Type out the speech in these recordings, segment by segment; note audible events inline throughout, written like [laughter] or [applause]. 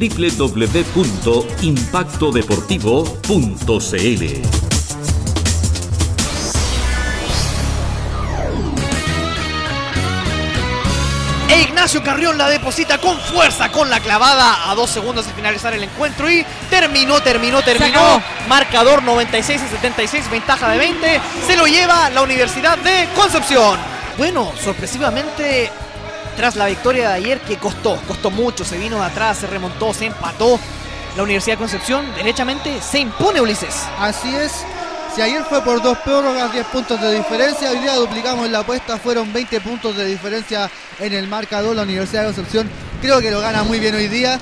www.impactodeportivo.cl. E Ignacio Carrión la deposita con fuerza con la clavada a dos segundos de finalizar el encuentro y terminó, terminó, terminó. Marcador 96 a 76, ventaja de 20. Se lo lleva la Universidad de Concepción. Bueno, sorpresivamente, tras la victoria de ayer que costó, costó mucho, se vino de atrás, se remontó, se empató. La Universidad de Concepción derechamente se impone Ulises. Así es, si ayer fue por dos prórrogas, 10 puntos de diferencia, hoy día duplicamos la apuesta, fueron 20 puntos de diferencia en el marcador. La Universidad de Concepción creo que lo gana muy bien hoy día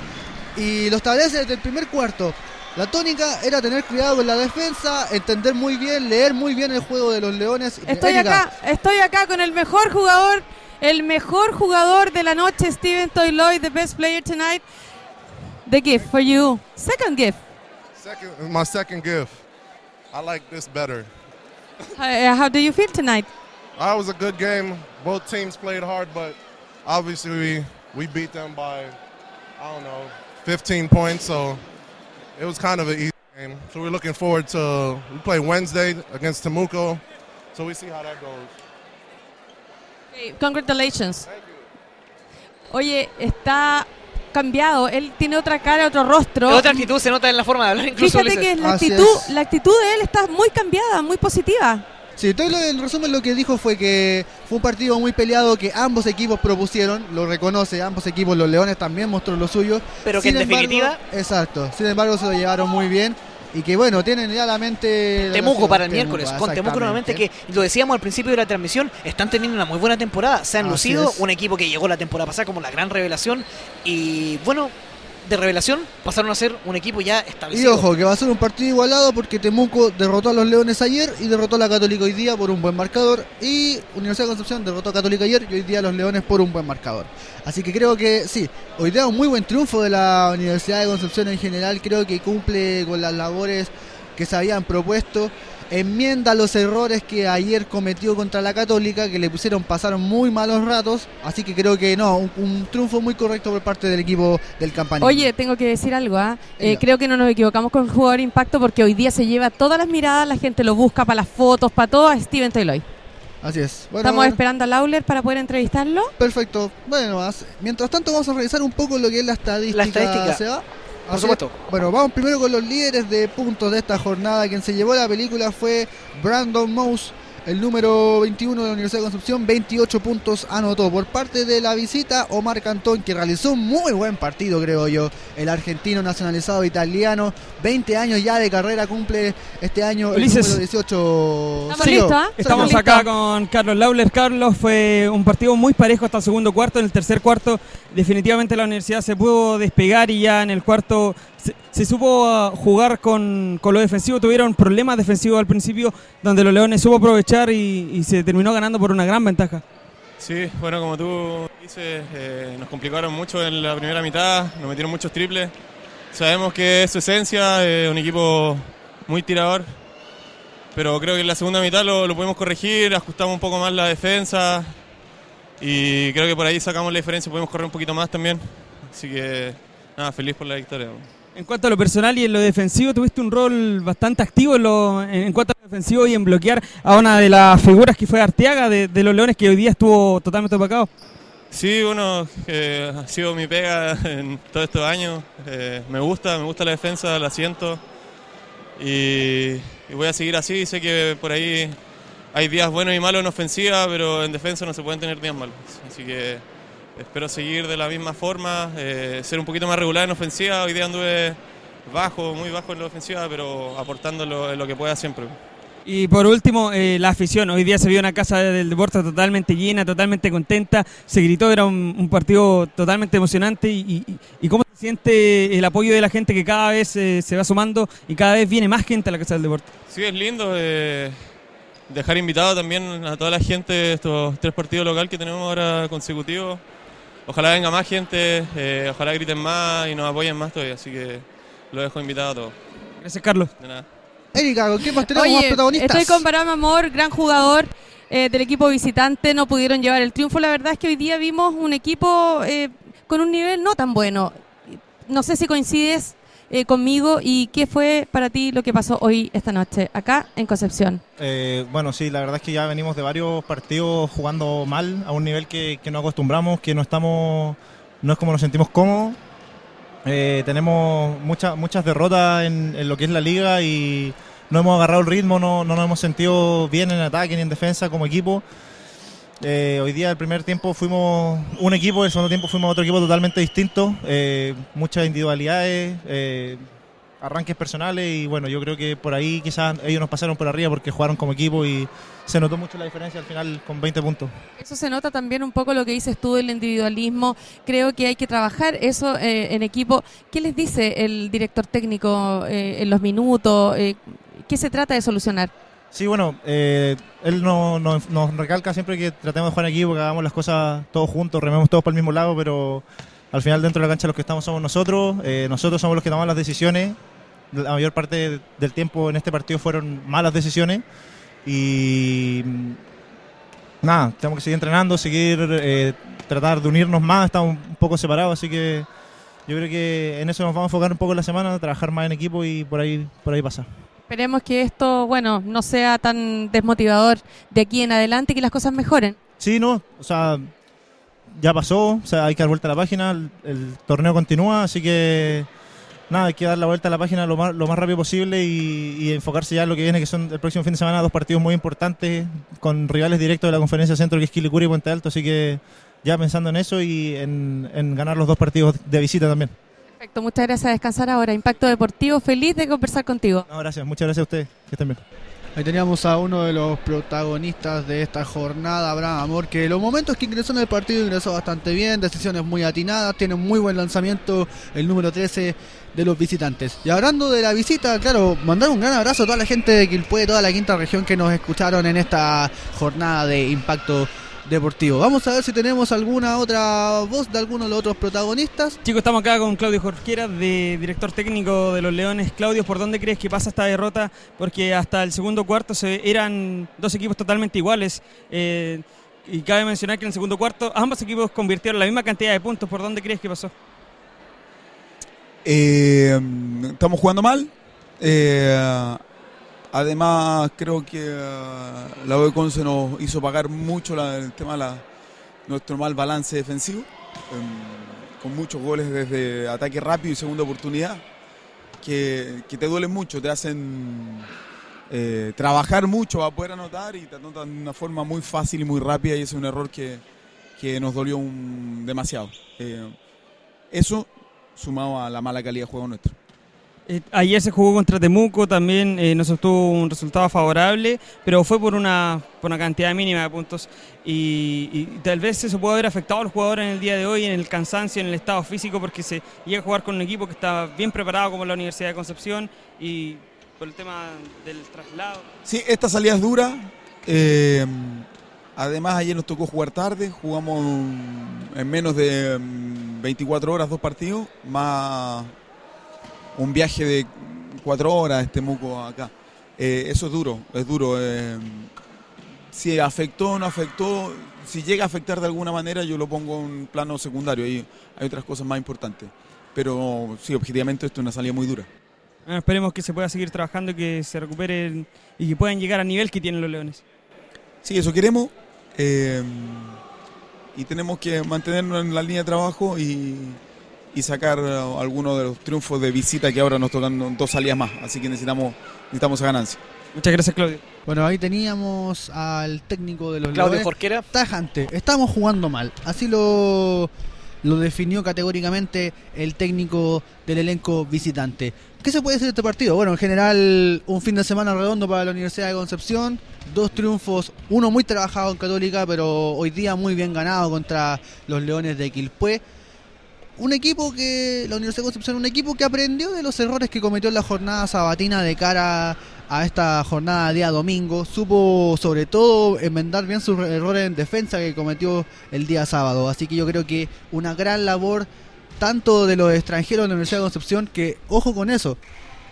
y lo establece desde el primer cuarto. La tónica era tener cuidado con la defensa, entender muy bien, leer muy bien el juego de los Leones. Estoy Erika, acá, estoy acá con el mejor jugador, el mejor jugador de la noche, Steven Toyloy, the best player tonight. The gift for you. Second gift. Second, my second gift. I like this better. Uh, how do you feel tonight? Uh, it was a good game. Both teams played hard, but obviously we, we beat them by, I don't know, 15 points. So it was kind of an easy game. So we're looking forward to, we play Wednesday against Temuco. So we see how that goes. Congratulations. Oye, está cambiado. Él tiene otra cara, otro rostro. Otra actitud se nota en la forma de hablar, incluso Fíjate que la actitud, es. la actitud de él está muy cambiada, muy positiva. Sí, Taylor en resumen lo que dijo fue que fue un partido muy peleado que ambos equipos propusieron, lo reconoce, ambos equipos, los Leones también mostró lo suyo. Pero que Sin en embargo- definitiva- Exacto, sin embargo se lo llevaron muy bien y que bueno, tienen ya la mente... Temuco para el Temuco, miércoles, con Temuco nuevamente que lo decíamos al principio de la transmisión, están teniendo una muy buena temporada, se han Así lucido, es. un equipo que llegó la temporada pasada como la gran revelación y bueno, de revelación pasaron a ser un equipo ya Y establecido. ojo, que va a ser un partido igualado porque Temuco derrotó a los Leones ayer y derrotó a la Católica hoy día por un buen marcador. Y Universidad de Concepción derrotó a Católica ayer y hoy día a los Leones por un buen marcador. Así que creo que sí, hoy día un muy buen triunfo de la Universidad de Concepción en general. Creo que cumple con las labores que se habían propuesto. Enmienda los errores que ayer cometió contra la Católica, que le pusieron pasar muy malos ratos. Así que creo que no, un, un triunfo muy correcto por parte del equipo del campanil. Oye, tengo que decir algo, ¿ah? Eh, creo que no nos equivocamos con el jugador impacto porque hoy día se lleva todas las miradas, la gente lo busca para las fotos, para todo, a Steven Toyloy. Así es. Bueno, Estamos bueno. esperando a Lauler para poder entrevistarlo. Perfecto. Bueno, as- mientras tanto vamos a revisar un poco lo que es la estadística. La estadística. Seba. Por Así supuesto. es. Bueno, vamos primero con los líderes de puntos de esta jornada. Quien se llevó la película fue Brandon Mouse, el número 21 de la Universidad de Concepción. 28 puntos anotó. Por parte de la visita, Omar Cantón, que realizó un muy buen partido, creo yo. El argentino nacionalizado italiano. 20 años ya de carrera cumple este año el Ulises. número 18. Estamos ¿ah? Sergio. Estamos listo. acá con Carlos Lauler. Carlos, fue un partido muy parejo hasta el segundo cuarto. En el tercer cuarto, definitivamente la universidad se pudo despegar y ya en el cuarto se, supo ah, jugar con, con lo defensivo. Tuvieron problemas defensivos al principio, donde los Leones supo aprovechar y, y se terminó ganando por una gran ventaja. Sí, bueno, como tú dices, eh, nos complicaron mucho en la primera mitad, nos metieron muchos triples. Sabemos que es su esencia, eh, un equipo muy tirador, pero creo que en la segunda mitad lo, lo pudimos corregir, ajustamos un poco más la defensa y creo que por ahí sacamos la diferencia, pudimos correr un poquito más también. Así que, nada, feliz por la victoria. En cuanto a lo personal y en lo defensivo, tuviste un rol bastante activo en, lo, en, cuanto a lo defensivo y en bloquear a una de las figuras que fue Arteaga de, de los Leones, que hoy día estuvo totalmente opacado. Sí, bueno, eh, ha sido mi pega [laughs] en todos estos años. Eh, me gusta, me gusta la defensa, la siento. Y, y voy a seguir así. Sé que por ahí hay días buenos y malos en ofensiva, pero en defensa no se pueden tener días malos. Así que espero seguir de la misma forma, eh, ser un poquito más regular en ofensiva. Hoy día anduve bajo, muy bajo en la ofensiva, pero aportando lo, en lo que pueda siempre. Y por último, eh, la afición. Hoy día se vio una casa del deporte totalmente llena, totalmente contenta. Se gritó, era un, un partido totalmente emocionante. Y, y- y cómo se siente el apoyo de la gente que cada vez eh, se va sumando y cada vez viene más gente a la casa del deporte? Sí, es lindo eh, dejar invitado también a toda la gente de estos tres partidos locales que tenemos ahora consecutivos. Ojalá venga más gente, eh, ojalá griten más y nos apoyen más todavía, así que lo dejo invitado a todos. Gracias, Carlos. De nada. Erika, ¿con quién más tenemos más Oye, protagonistas? estoy con Barama Amor, gran jugador eh, del equipo visitante, no pudieron llevar el triunfo. La verdad es que hoy día vimos un equipo eh, con un nivel no tan bueno. no sé si coincides eh, conmigo y qué fue para ti lo que pasó hoy, esta noche, acá en Concepción. Eh, bueno, sí, la verdad es que ya venimos de varios partidos jugando mal, a un nivel que, que no acostumbramos, que no estamos, no es como nos sentimos cómodos. Eh, tenemos muchas muchas derrotas en, en lo que es la liga y no hemos agarrado el ritmo, no, no nos hemos sentido bien en ataque ni en defensa como equipo. Eh, hoy día, el primer tiempo, fuimos un equipo, el segundo tiempo fuimos otro equipo totalmente distinto. eh, muchas individualidades, eh, arranques personales y bueno, yo creo que por ahí quizás ellos nos pasaron por arriba porque jugaron como equipo y se notó mucho la diferencia al final con 20 puntos. Eso se nota también un poco lo que dices tú del individualismo. Creo que hay que trabajar eso eh, en equipo. ¿Qué les dice el director técnico en los minutos? ¿Qué se trata de solucionar? Sí, bueno, eh, él no- no- nos recalca siempre que tratemos de jugar en equipo, que hagamos las cosas todos juntos, rememos todos para el mismo lado, pero al final dentro de la cancha los que estamos somos nosotros, eh, nosotros somos los que tomamos las decisiones, la mayor parte del tiempo en este partido fueron malas decisiones y mm, nada, tenemos que seguir entrenando, seguir eh, tratar de unirnos más, estamos un poco separados, así que yo creo que en eso nos vamos a enfocar un poco en la semana, trabajar más en equipo y por ahí, por ahí pasa. Esperemos que esto, bueno, no sea tan desmotivador de aquí en adelante y que las cosas mejoren. Sí, no, o sea, ya pasó, o sea, hay que dar vuelta a la página, el, torneo continúa, así que nada, hay que dar la vuelta a la página lo más, lo más rápido posible y, enfocarse ya en lo que viene, que son el próximo fin de semana dos partidos muy importantes con rivales directos de la conferencia centro, que es Quilicura y Puente Alto, así que ya pensando en eso y en ganar los dos partidos de visita también. Perfecto, muchas gracias a descansar ahora. Impacto Deportivo, feliz de conversar contigo. No, gracias, muchas gracias a ustedes, que estén bien. Ahí teníamos a uno de los protagonistas de esta jornada, Abraham Amor, que los momentos que ingresó en el partido ingresó bastante bien, decisiones muy atinadas, tiene un muy buen lanzamiento el número 13 de los visitantes. Y hablando de la visita, claro, mandar un gran abrazo a toda la gente de Quilpué, toda la quinta región que nos escucharon en esta jornada de impacto deportivo. Vamos a ver si tenemos alguna otra voz de alguno de los otros protagonistas. Chicos, estamos acá con Claudio Jorquera, de director técnico de los Leones. Claudio, ¿por dónde crees que pasa esta derrota? Porque hasta el segundo cuarto se, eran dos equipos totalmente iguales. eh, y cabe mencionar que en el segundo cuarto ambos equipos convirtieron la misma cantidad de puntos. ¿Por dónde crees que pasó? Eh, estamos jugando mal. Eh, además, creo que eh, la de Conce nos hizo pagar mucho el tema de nuestro mal balance defensivo, em, con muchos goles desde ataque rápido y segunda oportunidad, que, que te duelen mucho, te hacen eh, trabajar mucho para poder anotar y te anotan de una forma muy fácil y muy rápida y es un error que, que nos dolió demasiado. Eh, eso sumado a la mala calidad de juego nuestro. Eh, ayer se jugó contra Temuco, también eh, no se obtuvo un resultado favorable, pero fue por una, por una cantidad mínima de puntos. Y, tal vez eso puede haber afectado a los jugadores en el día de hoy, en el cansancio, en el estado físico, porque se llega a jugar con un equipo que está bien preparado como la Universidad de Concepción y por el tema del traslado. Sí, esta salida es dura. eh, además, ayer nos tocó jugar tarde. Jugamos en menos de mm, 24 horas dos partidos, más un viaje de 4 horas este Temuco acá. Eh, eso es duro, es duro. eh, si afectó o no afectó, si llega a afectar de alguna manera, yo lo pongo en plano secundario. Hay, hay otras cosas más importantes. Pero sí, objetivamente esto es una salida muy dura. Bueno, esperemos que se pueda seguir trabajando, que se recuperen y que puedan llegar al nivel que tienen los Leones. Sí, eso queremos. eh, y tenemos que mantenernos en la línea de trabajo y, y sacar eh, algunos de los triunfos de visita que ahora nos tocan dos salidas más. Así que necesitamos, necesitamos esa ganancia. Muchas gracias, Claudio. Bueno, ahí teníamos al técnico de los Claudio Leones. Jorquera. tajante. Estamos jugando mal. Así lo, lo definió categóricamente el técnico del elenco visitante. ¿Qué se puede decir de este partido? Bueno, en general, un fin de semana redondo para la Universidad de Concepción. Dos triunfos, uno muy trabajado en Católica, pero hoy día muy bien ganado contra los Leones de Quilpué. Un equipo que, la Universidad de Concepción, un equipo que aprendió de los errores que cometió en la jornada sabatina de cara a esta jornada día domingo. Supo sobre todo enmendar bien sus errores en defensa que cometió el día sábado. Así que yo creo que una gran labor tanto de los extranjeros de la Universidad de Concepción que, ojo con eso,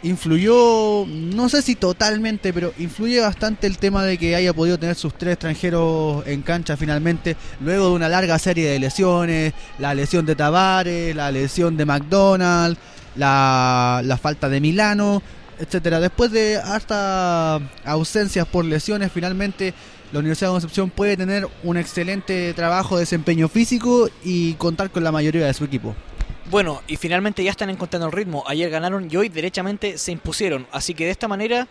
influyó, no sé si totalmente, pero influye bastante el tema de que haya podido tener sus tres extranjeros en cancha finalmente, luego de una larga serie de lesiones, la lesión de Tavares, la lesión de McDonald, la, la falta de Milano, etcétera. Después de hasta ausencias por lesiones, finalmente la Universidad de Concepción puede tener un excelente trabajo de desempeño físico y contar con la mayoría de su equipo. Bueno, y finalmente ya están encontrando el ritmo. Ayer ganaron y hoy derechamente se impusieron. Así que de esta manera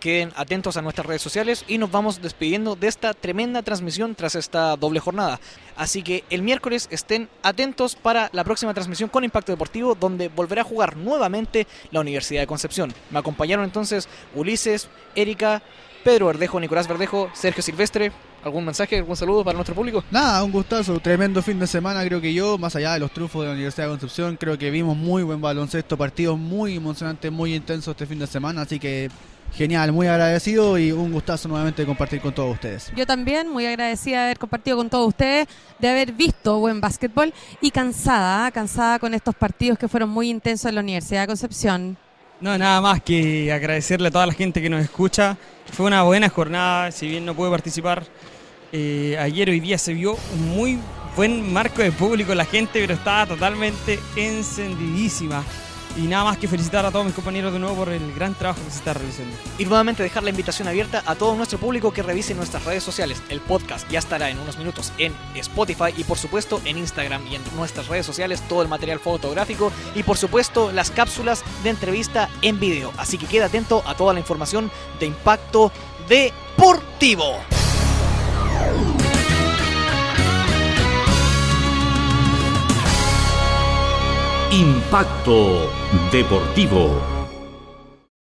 queden atentos a nuestras redes sociales y nos vamos despidiendo de esta tremenda transmisión tras esta doble jornada. Así que el miércoles estén atentos para la próxima transmisión con Impacto Deportivo donde volverá a jugar nuevamente la Universidad de Concepción. Me acompañaron entonces Ulises, Erika, Pedro Verdejo, Nicolás Verdejo, Sergio Silvestre. ¿Algún mensaje, algún saludo para nuestro público? Nada, un gustazo, tremendo fin de semana creo que yo, más allá de los trufos de la Universidad de Concepción, creo que vimos muy buen baloncesto, partidos muy emocionantes, muy intensos este fin de semana, así que genial, muy agradecido y un gustazo nuevamente de compartir con todos ustedes. Yo también, muy agradecida de haber compartido con todos ustedes, de haber visto buen básquetbol y cansada, ¿ah? cansada con estos partidos que fueron muy intensos en la Universidad de Concepción. No, nada más que agradecerle a toda la gente que nos escucha. Fue una buena jornada, si bien no pude participar. Eh, ayer hoy día se vio un muy buen marco de público la gente, pero estaba totalmente encendidísima. Y nada más que felicitar a todos mis compañeros de nuevo por el gran trabajo que se está realizando. Y nuevamente dejar la invitación abierta a todo nuestro público que revise nuestras redes sociales. El podcast ya estará en unos minutos en Spotify y por supuesto en Instagram y en nuestras redes sociales todo el material fotográfico y por supuesto las cápsulas de entrevista en video. Así que queda atento a toda la información de impacto deportivo. Impacto Deportivo.